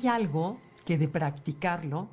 hay algo que de practicarlo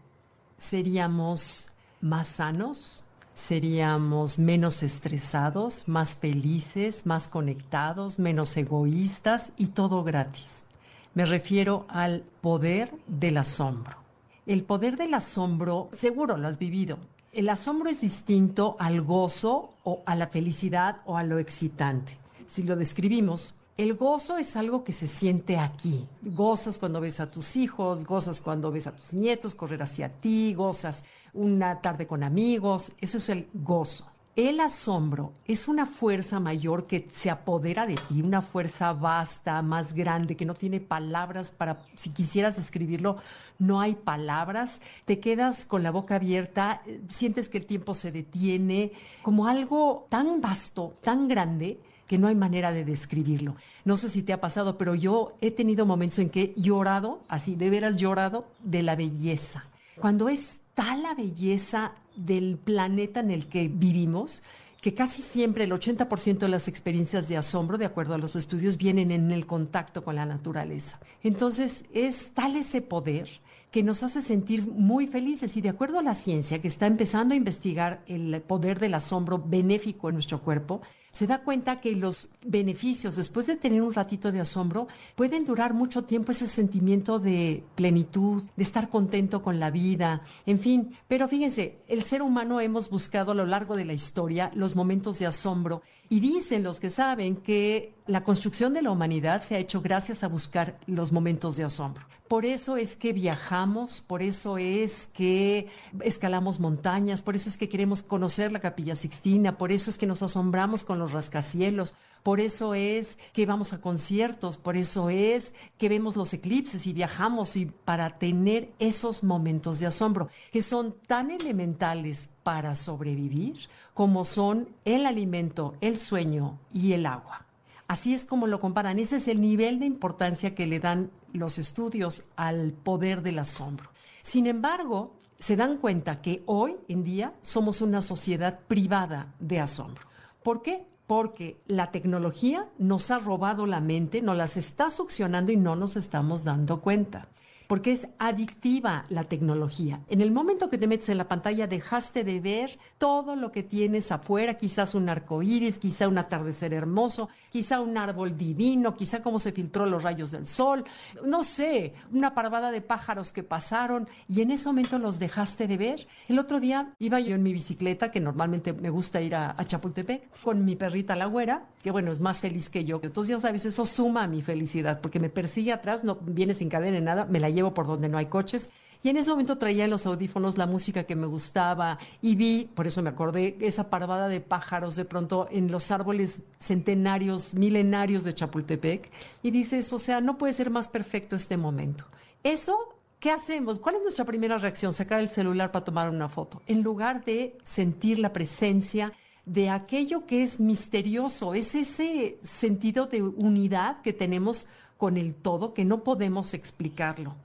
seríamos más sanos, seríamos menos estresados, más felices, más conectados, menos egoístas y todo gratis. Me refiero al poder del asombro. El poder del asombro, seguro lo has vivido. El asombro es distinto al gozo o a la felicidad o a lo excitante. Si lo describimos, el gozo es algo que se siente aquí. Gozas cuando ves a tus hijos, gozas cuando ves a tus nietos correr hacia ti, gozas una tarde con amigos. Eso es el gozo. El asombro es una fuerza mayor que se apodera de ti, una fuerza vasta, más grande, que no tiene palabras para, si quisieras escribirlo, no hay palabras, te quedas con la boca abierta, sientes que el tiempo se detiene, como algo tan vasto, tan grande, que no hay manera de describirlo. No sé si te ha pasado, pero yo he tenido momentos en que he llorado, así de veras llorado, de la belleza. Cuando es tal la belleza del planeta en el que vivimos, que casi siempre el 80% de las experiencias de asombro, de acuerdo a los estudios, vienen en el contacto con la naturaleza. Entonces, es tal ese poder que nos hace sentir muy felices y de acuerdo a la ciencia que está empezando a investigar el poder del asombro benéfico en nuestro cuerpo, se da cuenta que los beneficios, después de tener un ratito de asombro, pueden durar mucho tiempo ese sentimiento de plenitud, de estar contento con la vida, en fin. Pero fíjense, el ser humano hemos buscado a lo largo de la historia los momentos de asombro y dicen los que saben que la construcción de la humanidad se ha hecho gracias a buscar los momentos de asombro. Por eso es que viajamos, por eso es que escalamos montañas, por eso es que queremos conocer la capilla sixtina, por eso es que nos asombramos con los rascacielos, por eso es que vamos a conciertos, por eso es que vemos los eclipses y viajamos y para tener esos momentos de asombro que son tan elementales para sobrevivir como son el alimento, el sueño y el agua. Así es como lo comparan. Ese es el nivel de importancia que le dan los estudios al poder del asombro. Sin embargo, se dan cuenta que hoy en día somos una sociedad privada de asombro. ¿Por qué? Porque la tecnología nos ha robado la mente, nos las está succionando y no nos estamos dando cuenta porque es adictiva la tecnología. En el momento que te metes en la pantalla, dejaste de ver todo lo que tienes afuera, quizás un arco iris, quizá un atardecer hermoso, quizá un árbol divino, quizá cómo se filtró los rayos del sol, no sé, una parvada de pájaros que pasaron y en ese momento los dejaste de ver. El otro día iba yo en mi bicicleta, que normalmente me gusta ir a, Chapultepec, con mi perrita la güera, que bueno, es más feliz que yo. Entonces ya sabes, eso suma a mi felicidad, porque me persigue atrás, no viene sin cadena ni nada, me la llevo por donde no hay coches. Y en ese momento traía en los audífonos la música que me gustaba y vi, por eso me acordé, esa parvada de pájaros de pronto en los árboles centenarios, milenarios de Chapultepec. Y dices, o sea, no puede ser más perfecto este momento. Eso ¿Qué hacemos? ¿Cuál es nuestra primera reacción? Sacar el celular para tomar una foto. En lugar de sentir la presencia de aquello que es misterioso, es ese sentido de unidad que tenemos con el todo que no podemos explicarlo.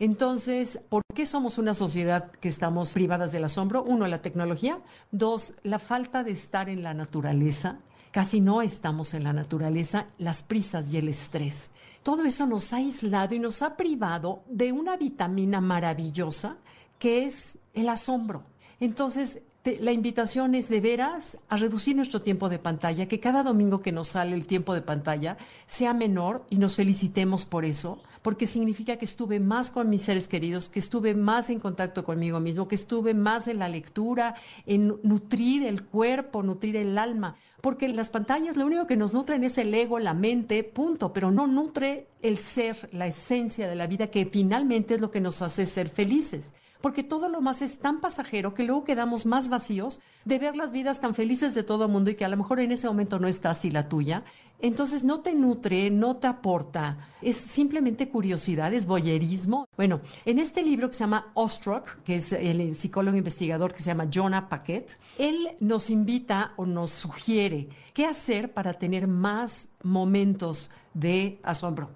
Entonces, ¿por qué somos una sociedad que estamos privadas del asombro? Uno, la tecnología. Dos, la falta de estar en la naturaleza. Casi no estamos en la naturaleza, las prisas y el estrés. Todo eso nos ha aislado y nos ha privado de una vitamina maravillosa que es el asombro. Entonces, la invitación es de veras a reducir nuestro tiempo de pantalla, que cada domingo que nos sale el tiempo de pantalla sea menor y nos felicitemos por eso, porque significa que estuve más con mis seres queridos, que estuve más en contacto conmigo mismo, que estuve más en la lectura, en nutrir el cuerpo, nutrir el alma, porque las pantallas lo único que nos nutren es el ego, la mente, punto, pero no nutre el ser, la esencia de la vida, que finalmente es lo que nos hace ser felices porque todo lo más es tan pasajero que luego quedamos más vacíos de ver las vidas tan felices de todo el mundo y que a lo mejor en ese momento no está así la tuya. Entonces no te nutre, no te aporta, es simplemente curiosidad, es boyerismo. Bueno, en este libro que se llama Ostruck, que es el psicólogo investigador que se llama Jonah Paquet, él nos invita o nos sugiere qué hacer para tener más momentos de asombro.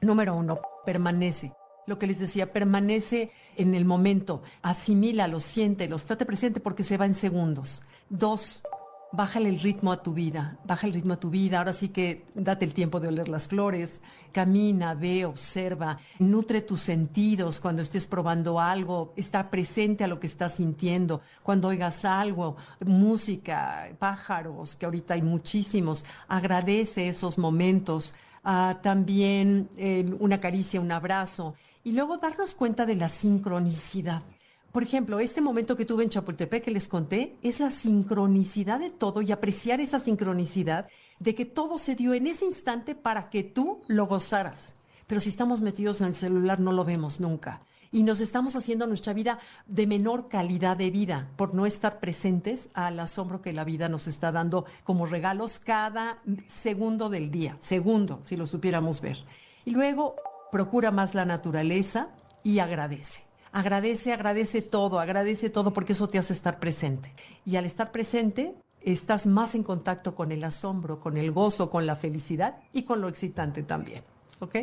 Número uno, permanece lo que les decía, permanece en el momento, asimila, lo siente, los trate presente porque se va en segundos. Dos, bájale el ritmo a tu vida, baja el ritmo a tu vida, ahora sí que date el tiempo de oler las flores, camina, ve, observa, nutre tus sentidos cuando estés probando algo, está presente a lo que estás sintiendo, cuando oigas algo, música, pájaros, que ahorita hay muchísimos, agradece esos momentos, ah, también eh, una caricia, un abrazo, y luego darnos cuenta de la sincronicidad. Por ejemplo, este momento que tuve en Chapultepec que les conté es la sincronicidad de todo y apreciar esa sincronicidad de que todo se dio en ese instante para que tú lo gozaras. Pero si estamos metidos en el celular no lo vemos nunca. Y nos estamos haciendo nuestra vida de menor calidad de vida por no estar presentes al asombro que la vida nos está dando como regalos cada segundo del día. Segundo, si lo supiéramos ver. Y luego procura más la naturaleza y agradece. Agradece, agradece todo, agradece todo porque eso te hace estar presente. Y al estar presente, estás más en contacto con el asombro, con el gozo, con la felicidad y con lo excitante también. ¿Ok?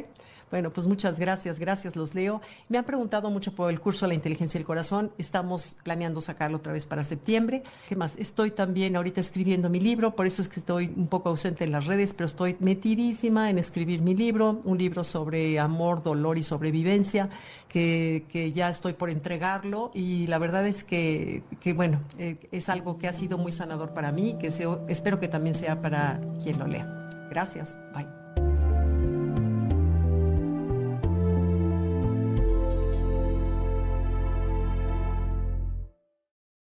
Bueno, pues muchas gracias, gracias, los leo. Me han preguntado mucho por el curso de la inteligencia del corazón. Estamos planeando sacarlo otra vez para septiembre. ¿Qué más? Estoy también ahorita escribiendo mi libro, por eso es que estoy un poco ausente en las redes, pero estoy metidísima en escribir mi libro, un libro sobre amor, dolor y sobrevivencia, que, que ya estoy por entregarlo y la verdad es que, que bueno, eh, es algo que ha sido muy sanador para mí, que espero que también sea para quien lo lea. Gracias. Bye.